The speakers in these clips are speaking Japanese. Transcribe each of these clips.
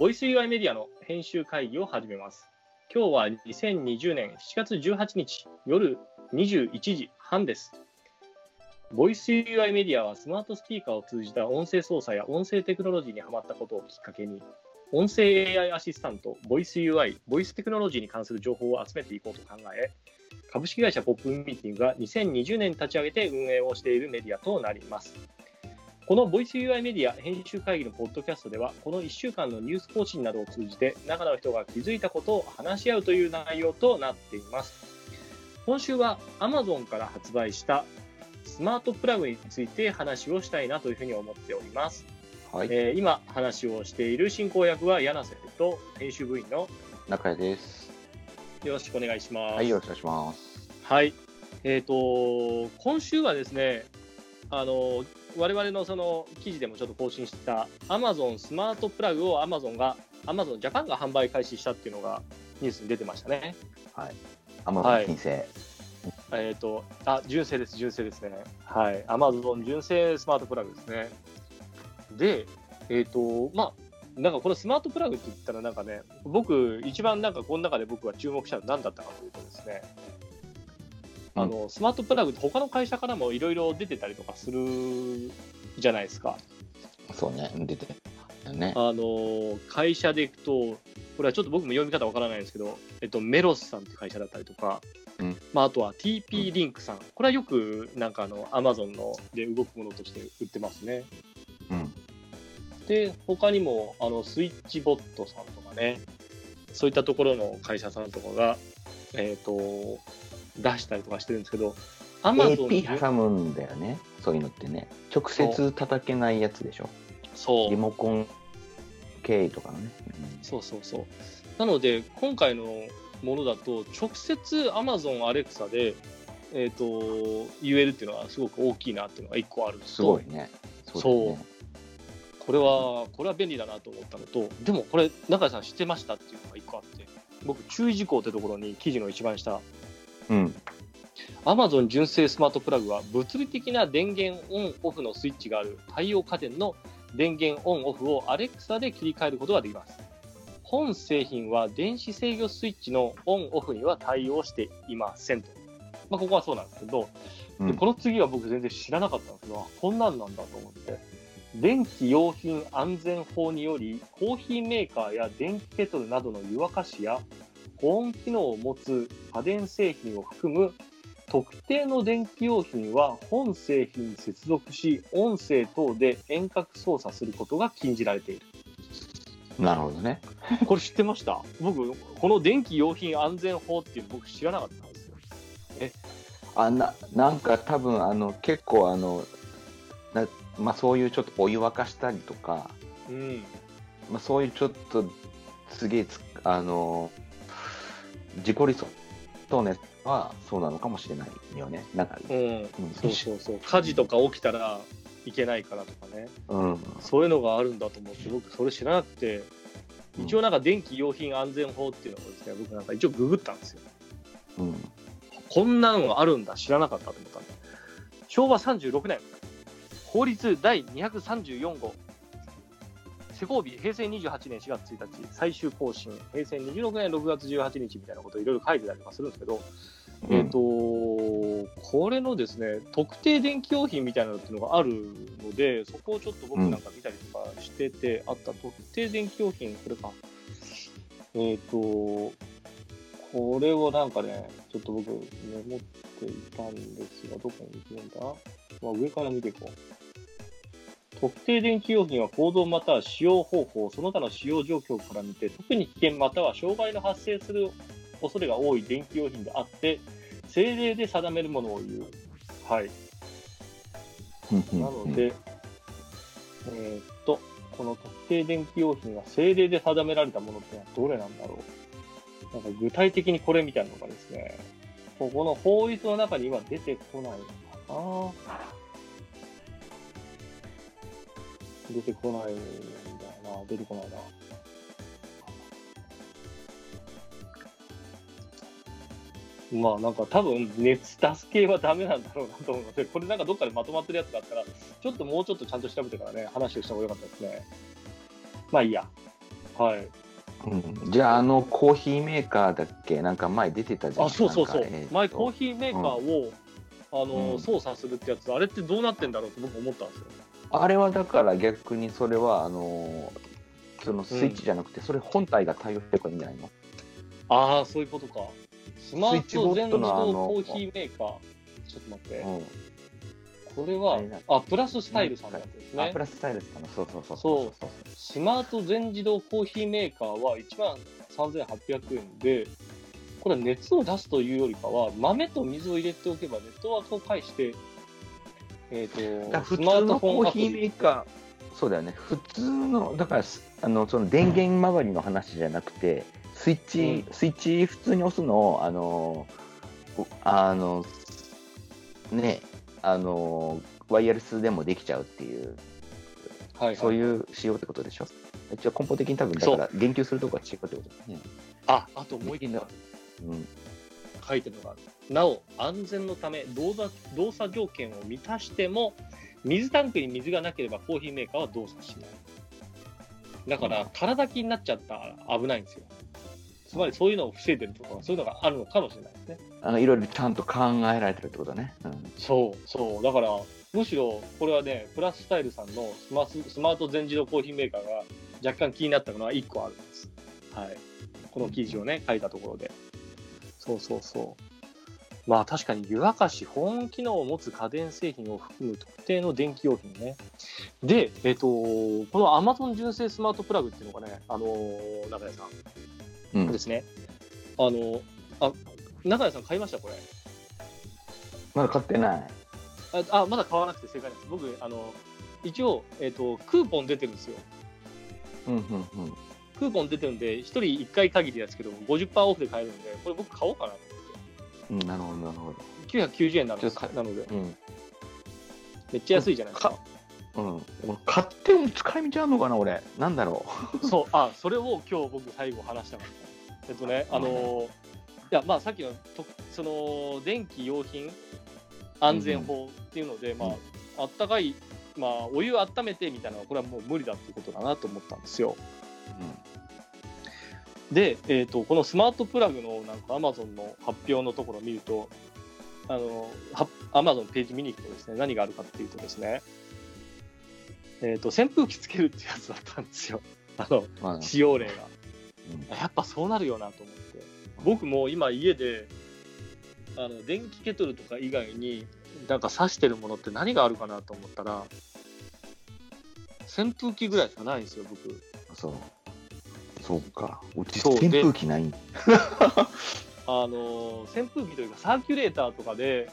ボイス UI メディアの編集会議を始めます。今日は2020年7月18日夜21時半です。ボイス UI メディアはスマートスピーカーを通じた音声操作や音声テクノロジーにハマったことをきっかけに、音声 AI アシスタント、ボイス UI、ボイステクノロジーに関する情報を集めていこうと考え、株式会社ポップミーティングが2020年に立ち上げて運営をしているメディアとなります。このボイス UI メディア編集会議のポッドキャストでは、この1週間のニュース更新などを通じて、中の人が気づいたことを話し合うという内容となっています。今週は Amazon から発売したスマートプラグについて話をしたいなというふうに思っております。はい、えー今話をしている進行役は柳瀬と編集部員の中谷です。よろしくお願いします。はい、よろしくお願いします。はい。えっ、と、今週はですね、あの、我々のその記事でもちょっと更新した Amazon スマートプラグを Amazon が、Amazon Japan が販売開始したっていうのがニュースに出てましたね。アマゾはいン金星。えっ、と、あ、純正です、純正ですね。はい。Amazon 純正スマートプラグですね。で、えっ、と、まあ、なんかこのスマートプラグって言ったらなんかね、僕、一番なんかこの中で僕が注目したのは何だったかというとですね、あの、スマートプラグって他の会社からもいろいろ出てたりとかするじゃないですか。そうね、出てるね。あの、会社でいくと、これはちょっと僕も読み方わからないんですけど、えっと、メロスさんっていう会社だったりとか、うんまあ、あとは TP リンクさん。これはよくなんかあの、アマゾンので動くものとして売ってますね。うん。で、他にも、あの、スイッチボットさんとかね、そういったところの会社さんとかが、えっ、と、出したりとかしてるんですけど、アマゾン AP 挟むんだよね、そういうのってね。直接叩けないやつでしょ。そうリ、モコン経由とかのね。そうそうそう。なので、今回のものだと、直接 Amazon Alexa で、えっ、と、言えるっていうのはすごく大きいなっていうのが一個あるすごいね。そうねこれは、これは便利だなと思ったのと、でもこれ、中井さん知ってましたっていうのが一個あって、僕、注意事項ってところに記事の一番下、うん。Amazon 純正スマートプラグは物理的な電源オンオフのスイッチがある対応家電の電源オンオフを Alexa で切り替えることができます。本製品は電子制御スイッチのオンオフには対応していませんと。まあ、ここはそうなんですけど、うんでこの次は僕全然知らなかったんですけど、あこんなんなんだと思って。電気用品安全法により、コーヒーメーカーや電気ケトルなどの湯沸かしや保温機能を持つ家電製品を含む特定の電気用品は本製品に接続し、音声等で遠隔操作することが禁じられている。なるほどね。これ知ってました？僕、この電気用品安全法っていうの僕知らなかったんですよ。あななんか多分あの結構あのな、まあ、そういうちょっとお湯沸かしたりとか、うん。まあ、そういうちょっとすげえつあの自己理想。とねはそうなのかもしれないよね。なんか、うん。うんそうそうそう。火事とか起きたらいけないからとかね。うん、そういうのがあるんだと思って、僕それ知らなくて、一応なんか電気用品安全法っていうのをですね、僕なんか一応ググったんですよ。うん、こんなのがあるんだ、知らなかったと思ったんで。昭和36年、法律第234号、施行日、平成28年4月1日、最終更新、平成26年6月18日みたいなことをいろいろ書いてたりとかするんですけど、えっ、と、これのですね、特定電気用品みたいなのっていうのがあるので、そこをちょっと僕なんか見たりとかしてて、あった特定電気用品、これか。えっ、と、これをなんかね、ちょっと僕メモっていたんですが、どこに行くんだ？まあ、上から見ていこう。特定電気用品は行動または使用方法、その他の使用状況から見て、特に危険または障害の発生する恐れが多い電気用品であって、政令で定めるものを言う。はい。なので、えーっと、この特定電気用品が政令で定められたものってのはどれなんだろう。なんか具体的にこれみたいなのがですね、ここの法律の中には出てこないのかな。出てこないんだよな、出てこないな。まあなんか多分熱出す系はダメなんだろうなと思うので、これなんかどっかでまとまってるやつがあったら、ちょっともうちょっとちゃんと調べてからね、話をした方がよかったですね。まあいいや。はい。うん、じゃあ、あのコーヒーメーカーだっけ？なんか前出てたじゃん。あ、そうそうそうえー。と前コーヒーメーカーを、あの、うん操作するってやつ、あれってどうなってんだろうと僕思ったんですよ。あれはだから逆にそれは、あのーそのスイッチじゃなくて、それ本体が対応してればいいんじゃないのああ、そういうことか。スマート全自動コーヒーメーカー。ちょっと待って。うん。これはあプラススタイルさんのやつですねあプ。ラススタイルですかね。そうそうそうそうスマート全自動コーヒーメーカーは1万3800円で、これは熱を出すというよりかは、豆と水を入れておけばネットワークを介して、えっ、と、だから普通のコーヒーメリ。ーカー、そうだよね、普通の、だからすあのその電源周りの話じゃなくて、スイッチ、スイッチ普通に押すのを、あの、おあの、ね、あの、ワイヤレスでもできちゃうっていう、はいはい、そういう仕様ってことでしょ？一応根本的に多分だから言及するとこは違うってことですね。あ、あともう一個うん、書いてるのがある。なお、安全のため動作、動作条件を満たしても、水タンクに水がなければコーヒーメーカーは動作しない。だから、空だきになっちゃったら危ないんですよ。つまりそういうのを防いでるとか、そういうのがあるのかもしれないですね。あのいろいろちゃんと考えられてるってことね。うんそう、そう。だから、むしろ、これはね、プラススタイルさんのスマススマート全自動コーヒーメーカーが若干気になったのは1個あるんです。はい。この記事をね、書いたところで。そうそうそう。まあ確かに湯沸かし、保温機能を持つ家電製品を含む特定の電気用品ね。で、えっ、と、この Amazon 純正スマートプラグっていうのがね、あのー中谷さんうんですね。あのあ、中谷さん買いましたこれ。まだ買ってない。ああまだ買わなくて正解です。僕、あの、一応、えっ、と、クーポン出てるんですよ。うんうんうん。クーポン出てるんで、1人1回限りですけど、50%オフで買えるんで、これ僕買おうかなとうん、なるほど、なるほど。思って。990円なのなので、うん。めっちゃ安いじゃないですか。うん、俺買っても使い道あるのかな、俺。なんだろ そう、あ、それを今日僕最後話したかった。えっとね、あのーいや、まあさっきのと、その、電気用品安全法っていうので、まうんあ、あったかい、まあ、お湯温めてみたいなのは、これはもう無理だっていうことだなと思ったんですよ。で、えー、とこのスマートプラグのなんか Amazon の発表のところを見ると、あのは Amazon のページ見に行くとですね、何があるかっていうとですね、えー、と扇風機つけるってやつだったんですよ、あの使用例が。うんやっぱそうなるよなと思って。僕も今家で、あの電気ケトルとか以外に、なんか挿してるものって何があるかなと思ったら、扇風機ぐらいしかないんですよ、僕。そう。そうか。うちそうで扇風機ないん あの扇風機というかサーキュレーターとかで、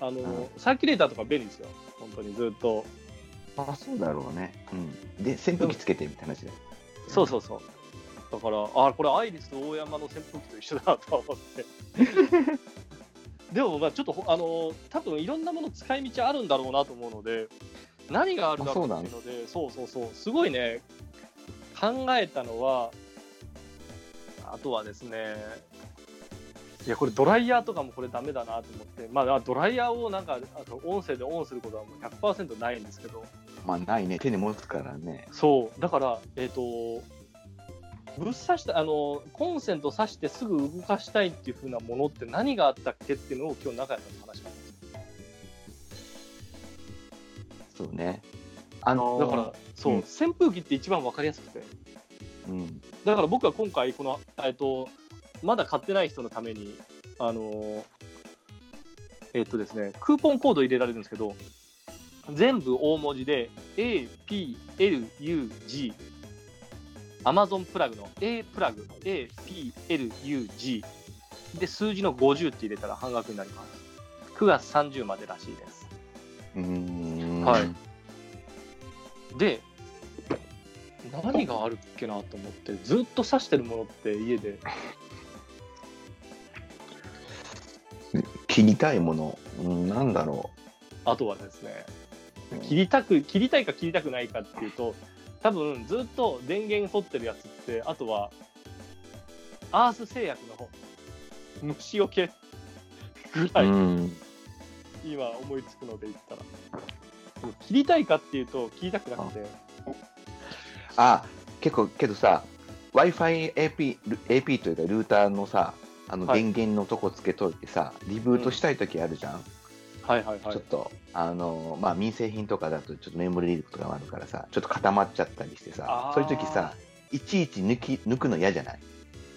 あのうんサーキュレーターとか便利ですよ、本当にずっと。あ、そうだろうね。うん。で、扇風機つけてみたいな話で。そうそうそう。だから、あこれ、アイリス大山の扇風機と一緒だと思って。でも、まあちょっと、あの多分いろんなもの使い道あるんだろうなと思うので、何があるだろうっていうので、そうそうそう、すごいね、考えたのは、あとはですね、いや、これドライヤーとかもこれダメだなと思って、まあ、ドライヤーをなんか、あと音声でオンすることはもう100%ないんですけど、まあ、ないね。手に持つからね。そう、だから、えっ、と、ぶっ刺した、あの、コンセント挿してすぐ動かしたいっていう風なものって何があったっけっていうのを今日中谷さんと話しましそうね。あのた。ーだから、そう、うん扇風機って一番わかりやすくて。うん。だから僕は今回、この、えっ、と、まだ買ってない人のために、あの、えっ、とですね、クーポンコード入れられるんですけど、全部大文字で A, P, L, U, G、Amazon プラグの A プラグ、A, P, L, U, G で数字の50って入れたら半額になります。9月30までらしいです。はいで、何があるっけなと思って、ずっと挿してるものって家で、切りたいもの。うん、なんだろあとはですね、う。切りたく、切りたいか切りたくないかっていうと、多分ずっと電源取ってるやつって、あとは、アース製薬の虫除けぐらい、うん。今思いつくので言ったら。切りたいかっていうと、切りたくなくて、あ、結構、けどさ、Wi-Fi AP, AP というかルーターのさ、あのはい電源のとこつけといてさ、リブートしたいときあるじゃん。はいはいはいちょっ。と、あの、まあ、民生品とかだとちょっとメモリーリークとかもあるからさ、ちょっと固まっちゃったりしてさそういう時さ、いちいち抜き抜くの嫌じゃない？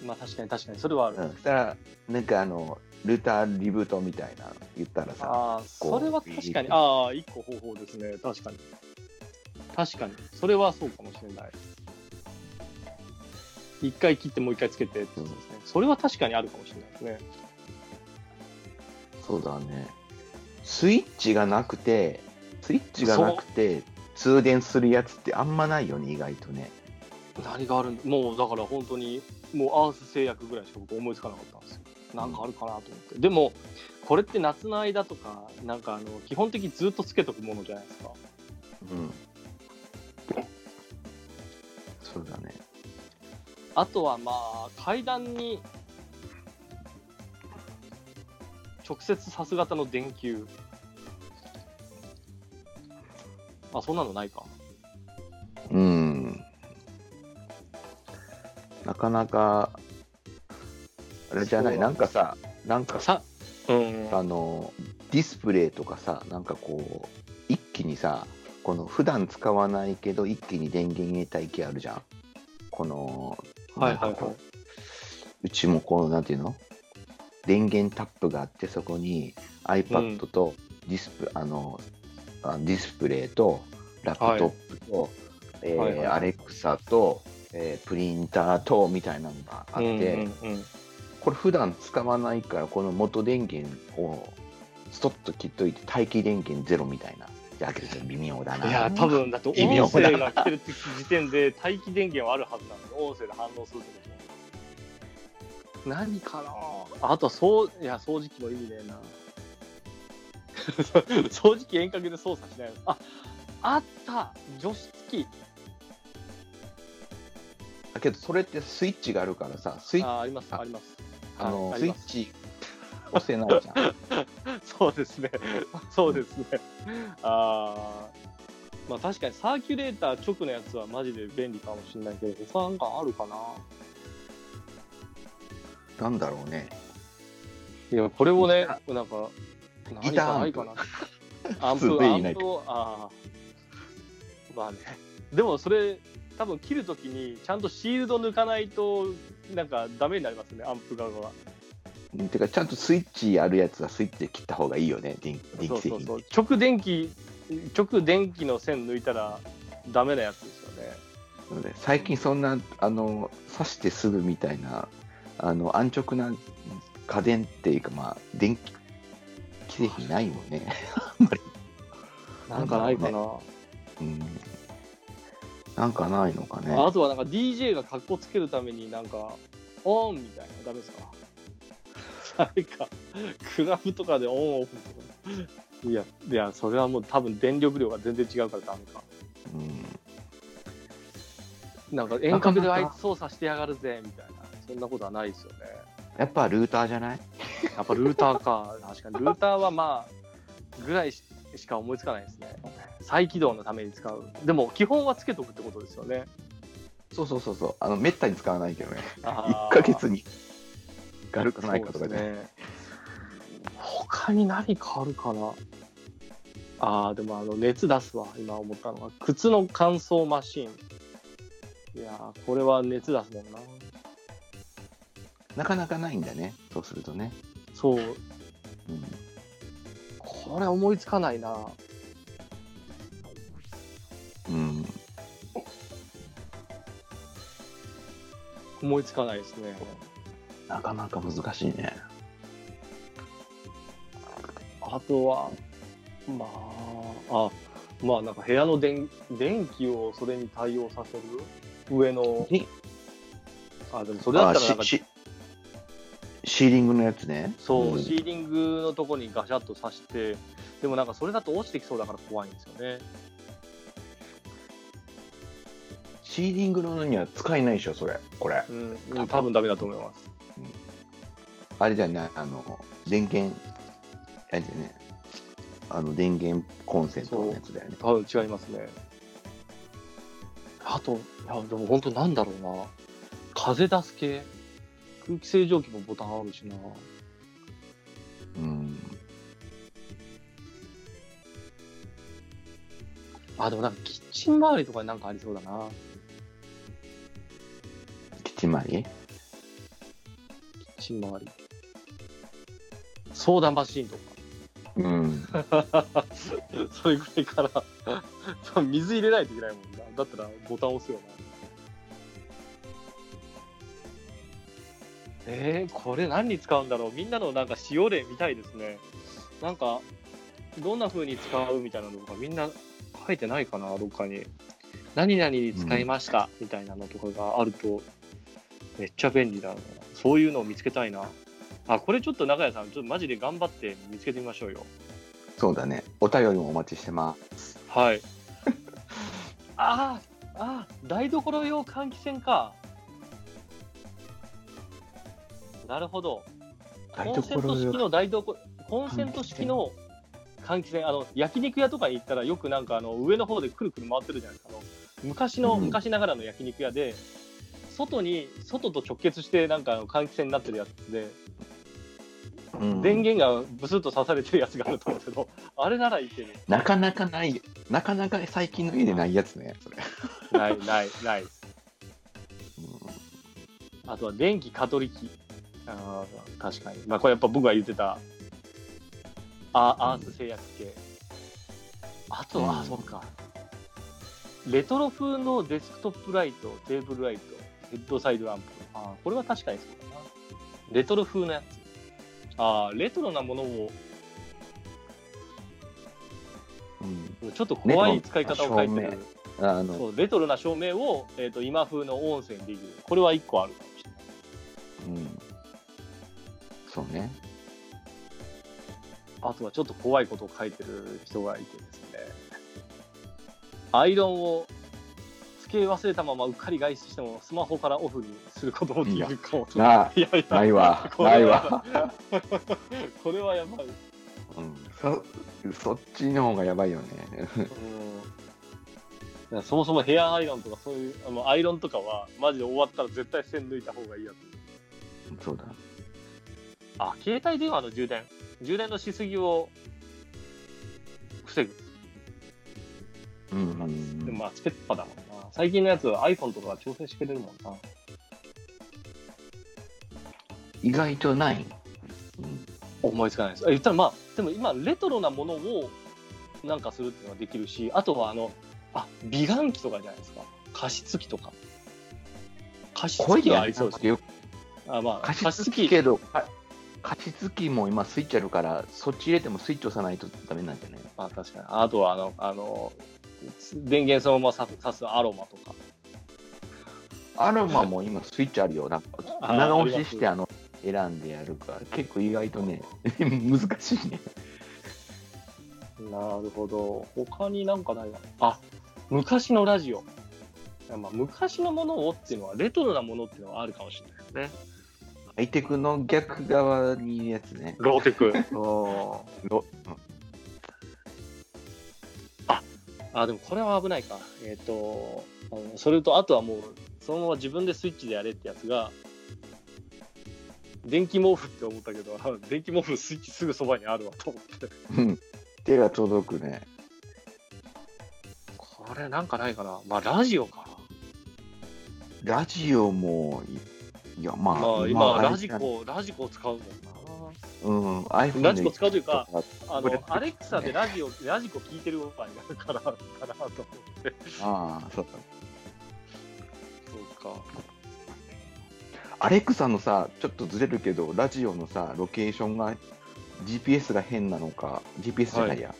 まあ確かに確かに、それはある。うん。そしたら、なんかあの、ルーターリブートみたいなの言ったらさ、あそれは確かに、ああ、一個方法ですね。確かに。確かに。それはそうかもしれない。一回切ってもう一回つけてってことですね。それは確かにあるかもしれないですね。そうだね。スイッチがなくて、スイッチがなくて、通電するやつってあんまないよね、意外とね。何があるんだ？もうだから本当に、もうアース製薬ぐらいしか僕思いつかなかったんですよ。なんかあるかなと思って。でも、これって夏の間とか、なんかあの、基本的にずっとつけとくものじゃないですか。うん。あとはまあ、階段に直接さす型の電球。あ、そんなのないか。うん。なかなか、あれじゃない、なんかさ、なんかさ、さ、うん。あの、ディスプレイとかさ、なんかこう、一気にさ、この普段使わないけど、一気に電源入れたい機あるじゃん。この、はいはいはい。う。うちもこう、なんていうの？電源タップがあって、そこに iPad とディスプ、あの、あディスプレイと、ラップトップと、えーはいはい。アレクサと、えープリンターと、みたいなのがあって、うんうんうん。これ普段使わないから、この元電源をストッと切っといて、待機電源ゼロみたいな。だけど微妙だな。いや、多分だって音声が来てる時点で待機電源はあるはずなんで、音声で反応するってこと。何かな？あとはそう、いや、掃除機も意味ねえな。掃除機遠隔で操作しないのあ、あった除湿器だけど、それってスイッチがあるからさ、スイッチ、ああります、ああります。あのはいスイッチ押せないじゃん。そうですね。そうですね。ああ。まあ確かにサーキュレーター直のやつはマジで便利かもしれないけど、他なんかあるかななんだろうね。いや、これをね、なんか、何かないかな。アンプ、すごいないアンプを、ああ。まあね。でもそれ、多分切るときに、ちゃんとシールド抜かないと、なんかダメになりますね、アンプ側が。うんてか、ちゃんとスイッチあるやつはスイッチで切った方がいいよね、電電そうそうそう。直電気、直電気の線抜いたらダメなやつですよね。最近そんな、あの、刺してすぐみたいな、あの、安直な家電っていうか、まあ、電気製品ないもんね。なんかないかな。うん。なんかないのかね。あとはなんか DJ が格好つけるためになんか、オンみたいな、ダメですか？あれか、クラブとかでオンオフとか。いや、いや、それはもう多分電力量が全然違うからダメか。うん。なんか遠隔であいつ操作してやがるぜ、みたいな。そんなことはないですよね。やっぱルーターじゃない？やっぱルーターか。確かに。ルーターはまあ、ぐらいししか思いつかないですね。再起動のために使う。でも、基本はつけとくってことですよね。そうそうそうそう。あの、めったに使わないけどね。あー1ヶ月に。があるかないかとかね。他に何かあるかな？ああ、でもあの、熱出すわ。今思ったのは。靴の乾燥マシン。いやー、これは熱出すもんな。なかなかないんだね。そうするとね。そう。うん。これ思いつかないな。うん。思いつかないですね。なかなか難しいね。あとは、まあ、あ、まあなんか部屋の電電気をそれに対応させる？上の、にあ、でもそれだったらなんかシーリングのやつね。そう、んシーリングのとこにガシャッと刺して、でもなんかそれだと落ちてきそうだから怖いんですよね。シーリングのには使えないでしょ、それ。これ。うん、うん多分ダメだと思います。あれじゃね、あの、電源、あれだよね。あの、電源コンセントのやつだよね。多分違いますね。あと、いや、でも本当なんだろうな。風出す系空気清浄機もボタンあるしな。うん。あ、でもなんかキッチン周りとかになんかありそうだな。キッチン周り？キッチン周り。ソーダマシンとか。うん。それぐらいから水入れないといけないもんな。だったらボタン押すよな。えー、これ何に使うんだろうみんなのなんか使用例みたいですね。なんか、どんな風に使うみたいなのとかみんな書いてないかな、どっかに。何々に使いました、みたいなのとかがあると、めっちゃ便利だな。そういうのを見つけたいな。あ、これちょっと中谷さん、ちょっとマジで頑張って見つけてみましょうよ。そうだね。お便りもお待ちしてます。はい。ああ、台所用換気扇か。なるほど。コンセント式の台所、コンセント式の換気扇、あの焼肉屋とかに行ったら、よくなんかあの上の方でくるくる回ってるじゃないですか。昔の、うん昔ながらの焼肉屋で、外に、外と直結して、なんかあの換気扇になってるやつで、うん電源がブスッと刺されてるやつがあると思うけど、あれならいける。なかなかない、なかなか最近の家でないやつね、それ。ない、ない、ない。あとは電気蚊取り機。あー確かに。まあこれやっぱ僕が言ってた、あアース製薬系。あとは、うんあ、そうか。レトロ風のデスクトップライト、テーブルライト、ヘッドサイドランプ。あーこれは確かにそうだな。レトロ風のやつ。ああ、レトロなものを、うんちょっと怖い使い方を書いてるな。あの、そうレトロな照明を、えー、と今風の音声にできる。これは一個あるかもしれない。うん。そうね。あとはちょっと怖いことを書いてる人がいてですね。アイロンを付け忘れたままうっかり外出してもスマホからオフにすることもできるかもと。なあ、いやいや、ないわ、ないわ。これはやばい。うん、そそっちの方がやばいよね。そもそもヘアアイロンとかそういうあのアイロンとかはマジで終わったら絶対線抜いた方がいいやつ。そうだ。あ、携帯電話の充電。充電のしすぎを防ぐ。うんうんでもまあ、スペッパだもんな。最近のやつは iPhone とかが調整してくれるもんな。意外とない？うん思いつかないです。あ言ったらまあ、でも今、レトロなものをなんかするっていうのができるし、あとはあの、あ、美顔器とかじゃないですか。加湿器とか。加湿器はありそうです。よあまあ、加湿器けど、か加湿器も今スイッチあるから、そっち入れてもスイッチ押さないとダメなんじゃない？まあ確かに。あとはあの、あの、電源そのままさ挿すアロマとか。アロマも今スイッチあるよ。なんかあ長押ししてあの選んでやるから、結構意外とね、難しいね。なるほど。他になんかないな。あ、昔のラジオ。まあ、昔のものをっていうのは、レトロなものっていうのはあるかもしれないですね。ハイテクの逆側にいるやつね。ローテク。ロあ、でもこれは危ないか。えっ、と、あのそれと、あとはもう、そのまま自分でスイッチでやれってやつが、電気毛布って思ったけど、あ電気毛布スイッチすぐそばにあるわと思って。うん手が届くね。これなんかないかな。まあ、ラジオか。ラジオも、いや、まあ、まあ、今、あれラジコ、ラジコ使うもんな。うん、ラジコ使うというか、あの、アレクサでラジオ、ラジコ聞いてる場合になるから、かなと思って。ああ、そうか。そうか。アレクサのさ、ちょっとずれるけど、ラジオのさ、ロケーションが、GPS が変なのか、GPS じゃないや、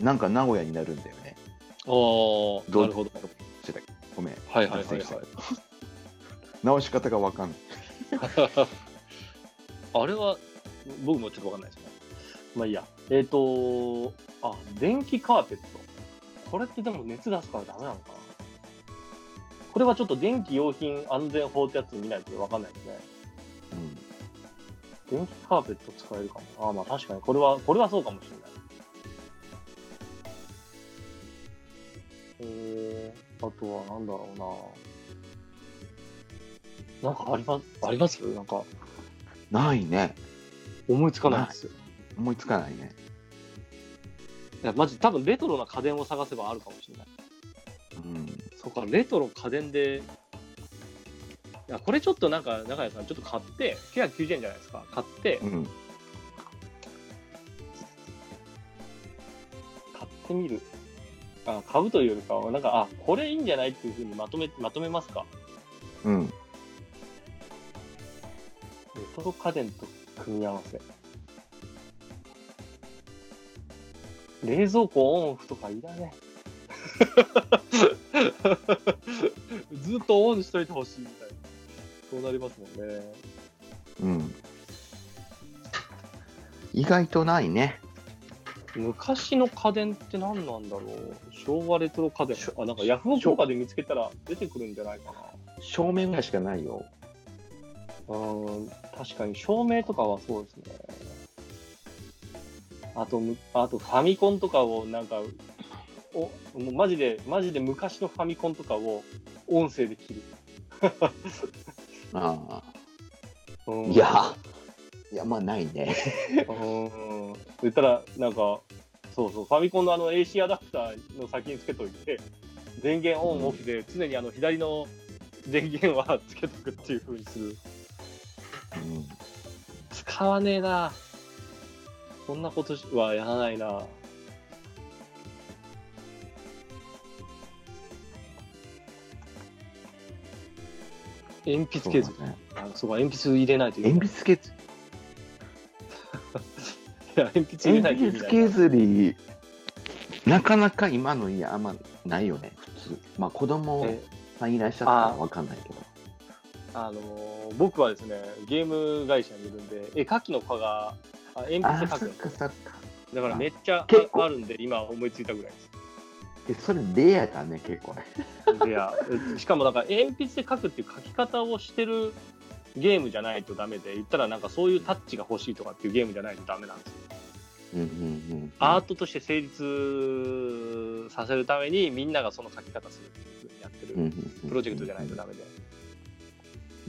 なんか名古屋になるんだよね。おー、どうなるほど。ごめん。はいはいはいはい。直し方がわかんない。あれは、僕もちょっとわかんないですね。まあいいや。えっ、とあ、電気カーペット。これってでも熱出すからダメなのかな？これはちょっと電気用品安全法ってやつ見ないとわかんないですね。電気カーペット使えるかも。ああ、まあ確かに、これは、これはそうかもしれない。えー、あとはなんだろうな。なんかあります？あります？なんかないね。思いつかないですよ。思いつかないね。いや、マジ多分レトロな家電を探せばあるかもしれない。うん。そうか、レトロ家電で、いや、これちょっとなんか、中谷さん、ちょっと買って、990円じゃないですか。買って、うん。買ってみる。あ買うというよりかは、なんか、あ、これいいんじゃないっていうふうにまとめ、まとめますか。うん。レトロ家電と組み合わせ。冷蔵庫オンオフとかいらねえ。ずっとオンしといてほしいみたいな。そうなりますもんね。うん。意外とないね。昔の家電って何なんだろう昭和レトロ家電あ、なんかヤフオクとかで見つけたら出てくるんじゃないかな。正面ぐらいしかないよ。うん、確かに照明とかはそうですね。あと、むあとファミコンとかをなんか、おもうマジで、マジで昔のファミコンとかを音声で切る。ああ。うんいや、いや、まあないね。うん。言ったら、なんか、そうそう、ファミコンのあの AC アダプターの先につけといて、電源オンオフで常にあの左の電源はつけとくっていう風にする。うん。使わねえな。そんなことはやらないな。鉛筆削り。そうだねあそうか、鉛筆入れないといけない。鉛筆削 いや鉛筆入れないとい鉛けない。筆削り、なかなか今の家あんまないよね、普通。まあ子供えさんいらっしゃったらわかんないけど。あのー僕はですね、ゲーム会社にいるんで、絵描きの子があ鉛筆で描くんですよ。だからめっちゃああるんで、今思いついたぐらいです。え、それレアだね、結構ね。いや、えしかもなんか鉛筆で描くっていう描き方をしてるゲームじゃないとダメで、言ったらなんかそういうタッチが欲しいとかっていうゲームじゃないとダメなんですよ。うんうんうん。アートとして成立させるためにみんながその描き方するっていうふうにやってるうんプロジェクトじゃないとダメで。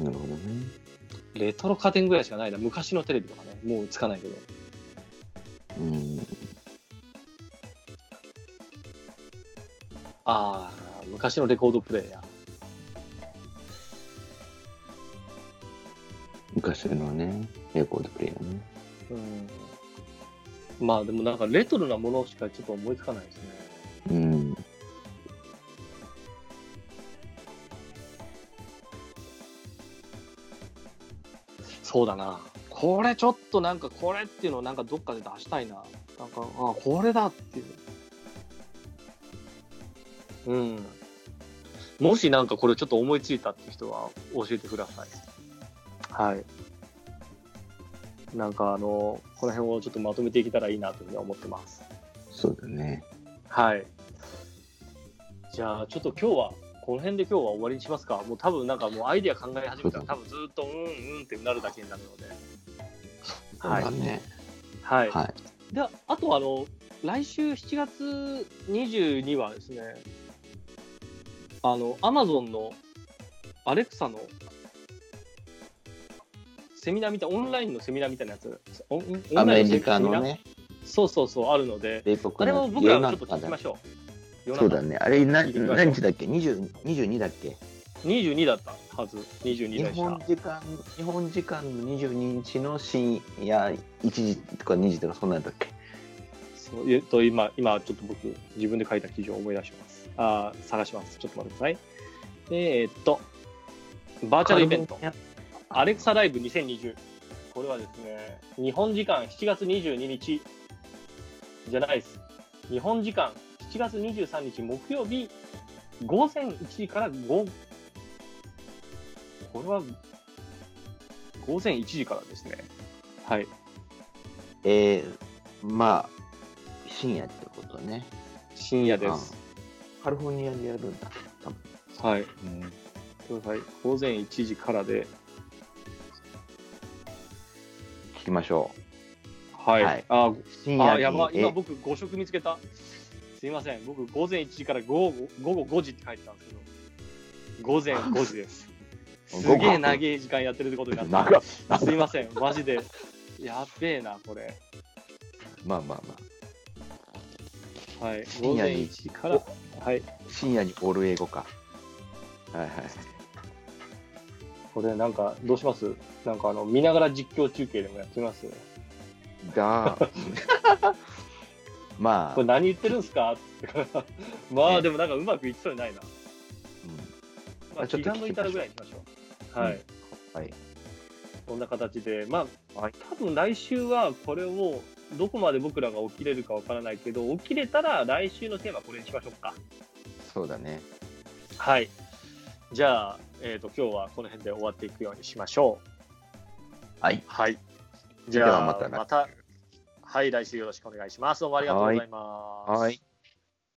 なるほどね。レトロ家電ぐらいしかないな。昔のテレビとかね、もうつかないけど。うん。ああ、昔のレコードプレイヤー。昔のね、レコードプレイヤーね。うん。まあでもなんかレトロなものしかちょっと思いつかないですね。そうだな。これちょっとなんかこれっていうのをなんかどっかで出したいな。なんか、あこれだっていう。うん。もしなんかこれちょっと思いついたって人は教えてください。はい。なんかあの、この辺をちょっとまとめていけたらいいなというふうに思ってます。そうだね。はい。じゃあちょっと今日は、この辺で今日は終わりにしますか。もう多分なんかもうアイディア考え始めたら多分ずっとうんうんってなるだけになるので。はいね。はい。はい。で、あとあの、来週7月22はですね、あの、アマゾンのアレクサのセミナーみたい、オンラインのセミナーみたいなやつ、オンラインメリカのセミナー？ね、そうそうそう、あるので、あれもの僕らちょっと聞きましょう。そうだね。あれ、な聞いてみましょう何日だっけ ?20 22だっけ？22だったはず。22日。本時間、日本時間の22日の深夜1時とか2時とかそんなんだっけ？そうえっと、今、今ちょっと僕、自分で書いた記事を思い出します。あー探します。ちょっと待ってください。えーっと、バーチャルイベント、アレクサライブ2020。これはですね、日本時間7月22日じゃないです。日本時間7月23日木曜日午前1時から午これは午前1時からですね。はい。えー、まあ、深夜ってことね。深夜です。カリフォルニアでやるんだ。多分はい。はい、午前1時からで、聞きましょはい。はいあう。深夜あ、にやば、今え僕5食見つけた。すいません。僕午前1時から午後午後5時って書いてたんですけど、午前5時です。すげえ長い時間やってるってことになってすいません、マジで。やっべえな、これ。まあまあまあ。はい。深夜に午前1時から。はい。深夜にオル英語か。はいはい。これなんか、どうします？なんかあの、見ながら実況中継でもやってみます？だ まあ、これ何言ってるんすか？まあねでもなんかうまくいきそうにないな。うんまあ、ちょっと気が向いたらぐらいにしましょう。はい。はい。こんな形で、まあ、はい多分来週はこれをどこまで僕らが起きれるかわからないけど、起きれたら来週のテーマこれにしましょうか。そうだね。はい。じゃあ、えっ、と、今日はこの辺で終わっていくようにしましょう。はい。はい。じでゃあ、はまたまた、はい、来週よろしくお願いします。どうもありがとうございます。はい。